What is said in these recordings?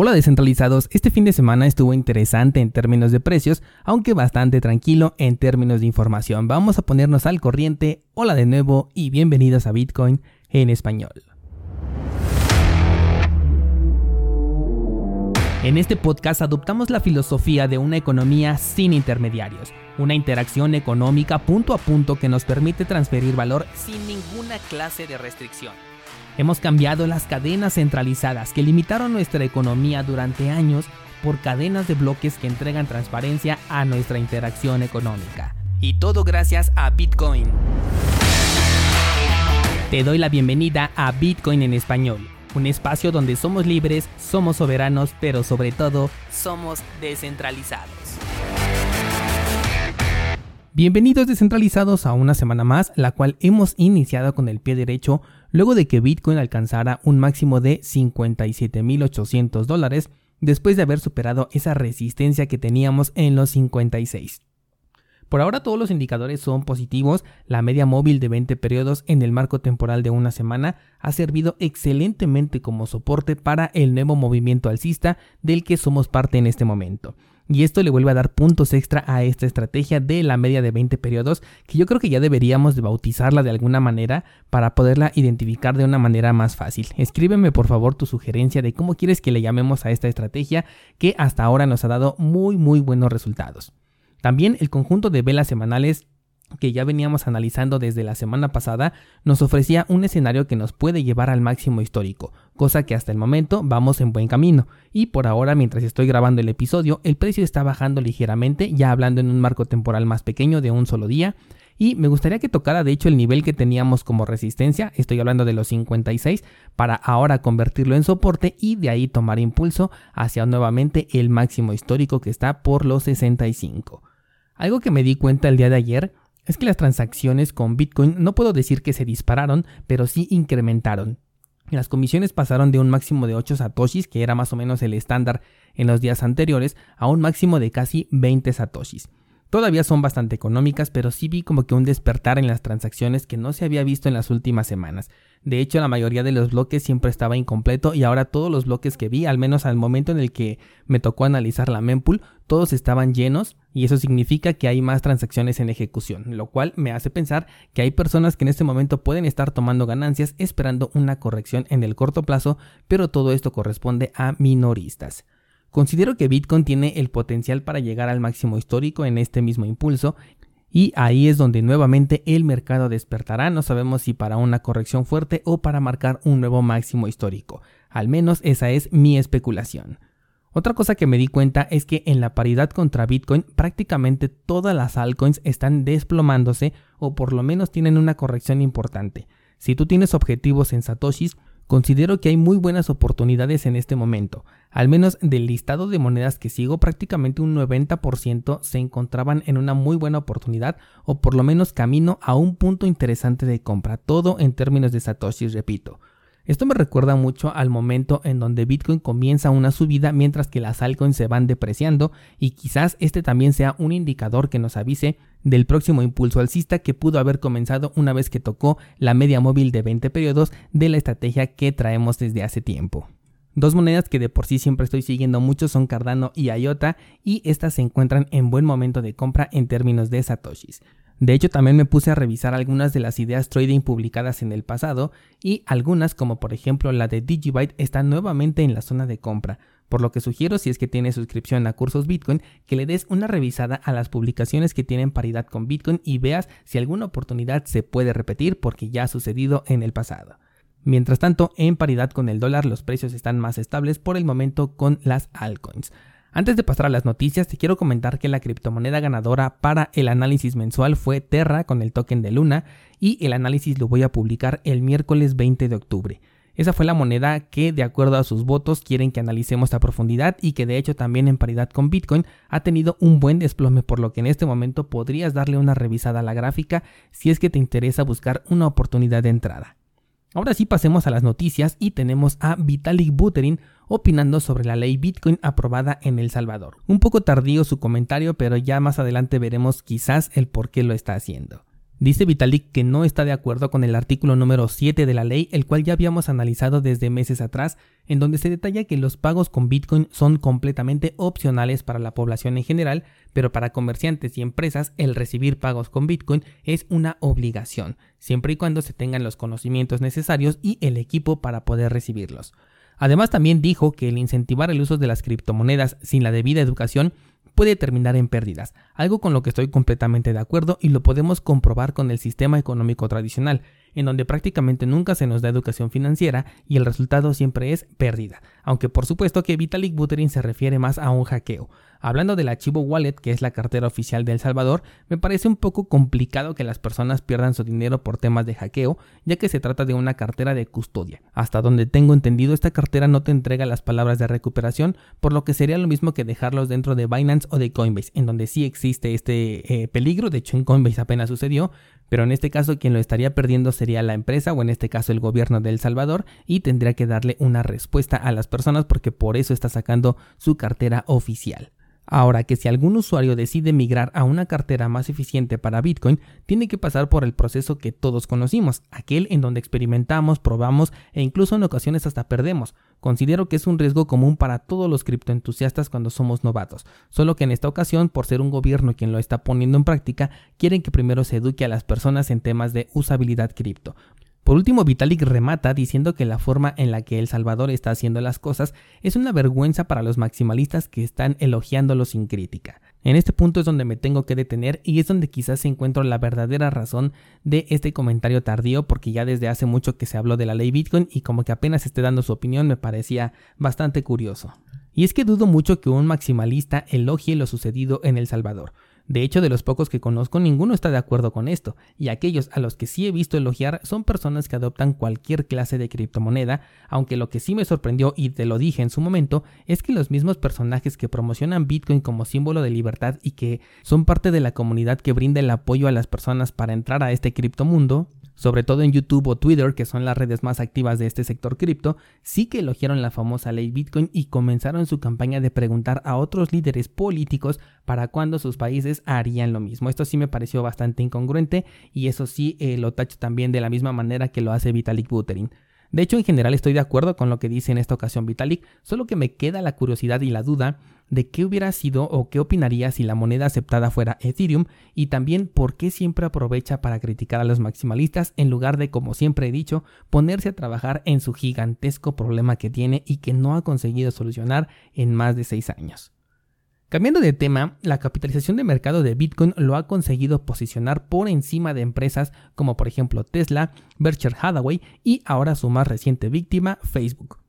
Hola descentralizados, este fin de semana estuvo interesante en términos de precios, aunque bastante tranquilo en términos de información. Vamos a ponernos al corriente. Hola de nuevo y bienvenidos a Bitcoin en español. En este podcast adoptamos la filosofía de una economía sin intermediarios, una interacción económica punto a punto que nos permite transferir valor sin ninguna clase de restricción. Hemos cambiado las cadenas centralizadas que limitaron nuestra economía durante años por cadenas de bloques que entregan transparencia a nuestra interacción económica. Y todo gracias a Bitcoin. Te doy la bienvenida a Bitcoin en español, un espacio donde somos libres, somos soberanos, pero sobre todo somos descentralizados. Bienvenidos descentralizados a una semana más, la cual hemos iniciado con el pie derecho luego de que Bitcoin alcanzara un máximo de 57.800 dólares después de haber superado esa resistencia que teníamos en los 56. Por ahora todos los indicadores son positivos, la media móvil de 20 periodos en el marco temporal de una semana ha servido excelentemente como soporte para el nuevo movimiento alcista del que somos parte en este momento. Y esto le vuelve a dar puntos extra a esta estrategia de la media de 20 periodos, que yo creo que ya deberíamos de bautizarla de alguna manera para poderla identificar de una manera más fácil. Escríbeme por favor tu sugerencia de cómo quieres que le llamemos a esta estrategia que hasta ahora nos ha dado muy muy buenos resultados. También el conjunto de velas semanales que ya veníamos analizando desde la semana pasada, nos ofrecía un escenario que nos puede llevar al máximo histórico, cosa que hasta el momento vamos en buen camino. Y por ahora, mientras estoy grabando el episodio, el precio está bajando ligeramente, ya hablando en un marco temporal más pequeño de un solo día. Y me gustaría que tocara de hecho el nivel que teníamos como resistencia, estoy hablando de los 56, para ahora convertirlo en soporte y de ahí tomar impulso hacia nuevamente el máximo histórico que está por los 65. Algo que me di cuenta el día de ayer es que las transacciones con Bitcoin no puedo decir que se dispararon, pero sí incrementaron. Las comisiones pasaron de un máximo de 8 satoshis, que era más o menos el estándar en los días anteriores, a un máximo de casi 20 satoshis. Todavía son bastante económicas, pero sí vi como que un despertar en las transacciones que no se había visto en las últimas semanas. De hecho, la mayoría de los bloques siempre estaba incompleto y ahora todos los bloques que vi, al menos al momento en el que me tocó analizar la mempool, todos estaban llenos y eso significa que hay más transacciones en ejecución, lo cual me hace pensar que hay personas que en este momento pueden estar tomando ganancias esperando una corrección en el corto plazo, pero todo esto corresponde a minoristas. Considero que Bitcoin tiene el potencial para llegar al máximo histórico en este mismo impulso y ahí es donde nuevamente el mercado despertará, no sabemos si para una corrección fuerte o para marcar un nuevo máximo histórico, al menos esa es mi especulación. Otra cosa que me di cuenta es que en la paridad contra Bitcoin prácticamente todas las altcoins están desplomándose o por lo menos tienen una corrección importante. Si tú tienes objetivos en satoshis, Considero que hay muy buenas oportunidades en este momento. Al menos del listado de monedas que sigo, prácticamente un 90% se encontraban en una muy buena oportunidad o por lo menos camino a un punto interesante de compra. Todo en términos de Satoshi, repito. Esto me recuerda mucho al momento en donde Bitcoin comienza una subida mientras que las altcoins se van depreciando y quizás este también sea un indicador que nos avise del próximo impulso alcista que pudo haber comenzado una vez que tocó la media móvil de 20 periodos de la estrategia que traemos desde hace tiempo. Dos monedas que de por sí siempre estoy siguiendo mucho son Cardano y IOTA y estas se encuentran en buen momento de compra en términos de satoshis. De hecho, también me puse a revisar algunas de las ideas trading publicadas en el pasado y algunas, como por ejemplo la de Digibyte, están nuevamente en la zona de compra, por lo que sugiero si es que tienes suscripción a cursos Bitcoin que le des una revisada a las publicaciones que tienen paridad con Bitcoin y veas si alguna oportunidad se puede repetir porque ya ha sucedido en el pasado. Mientras tanto, en paridad con el dólar los precios están más estables por el momento con las altcoins. Antes de pasar a las noticias, te quiero comentar que la criptomoneda ganadora para el análisis mensual fue Terra con el token de Luna y el análisis lo voy a publicar el miércoles 20 de octubre. Esa fue la moneda que, de acuerdo a sus votos, quieren que analicemos a profundidad y que de hecho también en paridad con Bitcoin ha tenido un buen desplome, por lo que en este momento podrías darle una revisada a la gráfica si es que te interesa buscar una oportunidad de entrada. Ahora sí pasemos a las noticias y tenemos a Vitalik Buterin opinando sobre la ley Bitcoin aprobada en El Salvador. Un poco tardío su comentario, pero ya más adelante veremos quizás el por qué lo está haciendo. Dice Vitalik que no está de acuerdo con el artículo número 7 de la ley, el cual ya habíamos analizado desde meses atrás, en donde se detalla que los pagos con Bitcoin son completamente opcionales para la población en general, pero para comerciantes y empresas el recibir pagos con Bitcoin es una obligación, siempre y cuando se tengan los conocimientos necesarios y el equipo para poder recibirlos. Además también dijo que el incentivar el uso de las criptomonedas sin la debida educación puede terminar en pérdidas, algo con lo que estoy completamente de acuerdo y lo podemos comprobar con el sistema económico tradicional, en donde prácticamente nunca se nos da educación financiera y el resultado siempre es pérdida, aunque por supuesto que Vitalik Buterin se refiere más a un hackeo, Hablando del archivo Wallet, que es la cartera oficial de El Salvador, me parece un poco complicado que las personas pierdan su dinero por temas de hackeo, ya que se trata de una cartera de custodia. Hasta donde tengo entendido, esta cartera no te entrega las palabras de recuperación, por lo que sería lo mismo que dejarlos dentro de Binance o de Coinbase, en donde sí existe este eh, peligro, de hecho en Coinbase apenas sucedió, pero en este caso quien lo estaría perdiendo sería la empresa o en este caso el gobierno de El Salvador y tendría que darle una respuesta a las personas porque por eso está sacando su cartera oficial. Ahora que si algún usuario decide migrar a una cartera más eficiente para Bitcoin, tiene que pasar por el proceso que todos conocimos, aquel en donde experimentamos, probamos e incluso en ocasiones hasta perdemos. Considero que es un riesgo común para todos los criptoentusiastas cuando somos novatos, solo que en esta ocasión, por ser un gobierno quien lo está poniendo en práctica, quieren que primero se eduque a las personas en temas de usabilidad cripto. Por último, Vitalik remata diciendo que la forma en la que El Salvador está haciendo las cosas es una vergüenza para los maximalistas que están elogiándolo sin crítica. En este punto es donde me tengo que detener y es donde quizás encuentro la verdadera razón de este comentario tardío porque ya desde hace mucho que se habló de la ley Bitcoin y como que apenas esté dando su opinión me parecía bastante curioso. Y es que dudo mucho que un maximalista elogie lo sucedido en El Salvador. De hecho, de los pocos que conozco, ninguno está de acuerdo con esto, y aquellos a los que sí he visto elogiar son personas que adoptan cualquier clase de criptomoneda, aunque lo que sí me sorprendió y te lo dije en su momento es que los mismos personajes que promocionan Bitcoin como símbolo de libertad y que son parte de la comunidad que brinda el apoyo a las personas para entrar a este criptomundo, sobre todo en YouTube o Twitter, que son las redes más activas de este sector cripto, sí que elogiaron la famosa ley Bitcoin y comenzaron su campaña de preguntar a otros líderes políticos para cuándo sus países harían lo mismo. Esto sí me pareció bastante incongruente y eso sí eh, lo tacho también de la misma manera que lo hace Vitalik Buterin. De hecho, en general estoy de acuerdo con lo que dice en esta ocasión Vitalik, solo que me queda la curiosidad y la duda de qué hubiera sido o qué opinaría si la moneda aceptada fuera Ethereum y también por qué siempre aprovecha para criticar a los maximalistas en lugar de, como siempre he dicho, ponerse a trabajar en su gigantesco problema que tiene y que no ha conseguido solucionar en más de seis años. Cambiando de tema, la capitalización de mercado de Bitcoin lo ha conseguido posicionar por encima de empresas como por ejemplo Tesla, Berkshire Hathaway y ahora su más reciente víctima, Facebook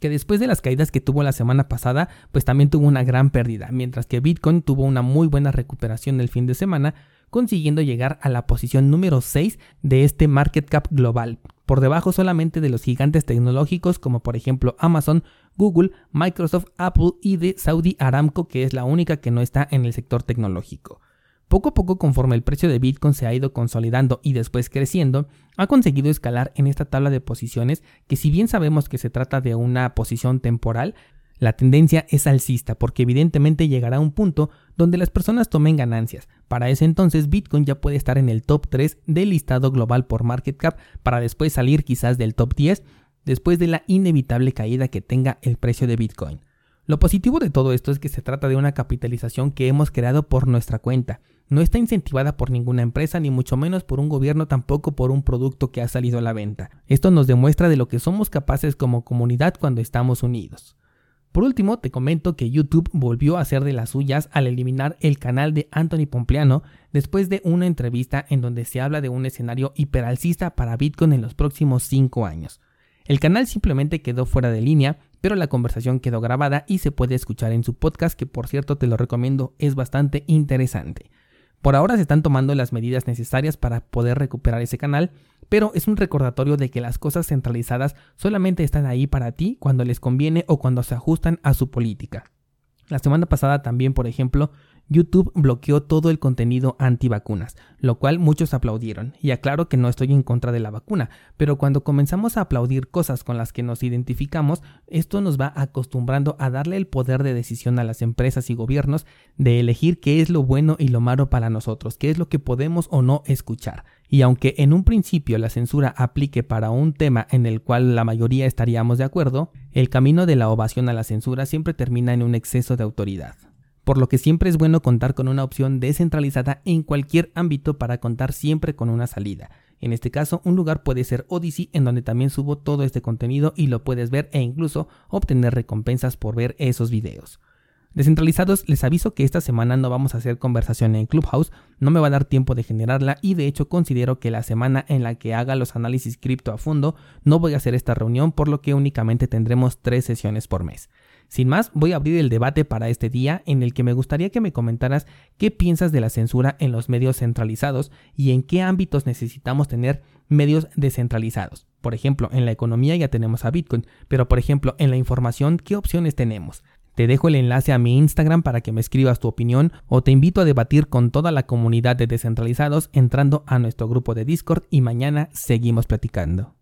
que después de las caídas que tuvo la semana pasada, pues también tuvo una gran pérdida, mientras que Bitcoin tuvo una muy buena recuperación el fin de semana, consiguiendo llegar a la posición número 6 de este market cap global, por debajo solamente de los gigantes tecnológicos como por ejemplo Amazon, Google, Microsoft, Apple y de Saudi Aramco, que es la única que no está en el sector tecnológico. Poco a poco, conforme el precio de Bitcoin se ha ido consolidando y después creciendo, ha conseguido escalar en esta tabla de posiciones que si bien sabemos que se trata de una posición temporal, la tendencia es alcista porque evidentemente llegará un punto donde las personas tomen ganancias. Para ese entonces Bitcoin ya puede estar en el top 3 del listado global por market cap para después salir quizás del top 10 después de la inevitable caída que tenga el precio de Bitcoin. Lo positivo de todo esto es que se trata de una capitalización que hemos creado por nuestra cuenta. No está incentivada por ninguna empresa, ni mucho menos por un gobierno, tampoco por un producto que ha salido a la venta. Esto nos demuestra de lo que somos capaces como comunidad cuando estamos unidos. Por último, te comento que YouTube volvió a hacer de las suyas al eliminar el canal de Anthony Pompliano después de una entrevista en donde se habla de un escenario hiperalcista para Bitcoin en los próximos 5 años. El canal simplemente quedó fuera de línea pero la conversación quedó grabada y se puede escuchar en su podcast que por cierto te lo recomiendo, es bastante interesante. Por ahora se están tomando las medidas necesarias para poder recuperar ese canal, pero es un recordatorio de que las cosas centralizadas solamente están ahí para ti cuando les conviene o cuando se ajustan a su política. La semana pasada también, por ejemplo, YouTube bloqueó todo el contenido antivacunas, lo cual muchos aplaudieron. Y aclaro que no estoy en contra de la vacuna, pero cuando comenzamos a aplaudir cosas con las que nos identificamos, esto nos va acostumbrando a darle el poder de decisión a las empresas y gobiernos de elegir qué es lo bueno y lo malo para nosotros, qué es lo que podemos o no escuchar. Y aunque en un principio la censura aplique para un tema en el cual la mayoría estaríamos de acuerdo, el camino de la ovación a la censura siempre termina en un exceso de autoridad por lo que siempre es bueno contar con una opción descentralizada en cualquier ámbito para contar siempre con una salida. En este caso, un lugar puede ser Odyssey en donde también subo todo este contenido y lo puedes ver e incluso obtener recompensas por ver esos videos. Descentralizados, les aviso que esta semana no vamos a hacer conversación en Clubhouse, no me va a dar tiempo de generarla y de hecho considero que la semana en la que haga los análisis cripto a fondo no voy a hacer esta reunión por lo que únicamente tendremos tres sesiones por mes. Sin más, voy a abrir el debate para este día en el que me gustaría que me comentaras qué piensas de la censura en los medios centralizados y en qué ámbitos necesitamos tener medios descentralizados. Por ejemplo, en la economía ya tenemos a Bitcoin, pero por ejemplo, en la información, ¿qué opciones tenemos? Te dejo el enlace a mi Instagram para que me escribas tu opinión o te invito a debatir con toda la comunidad de descentralizados entrando a nuestro grupo de Discord y mañana seguimos platicando.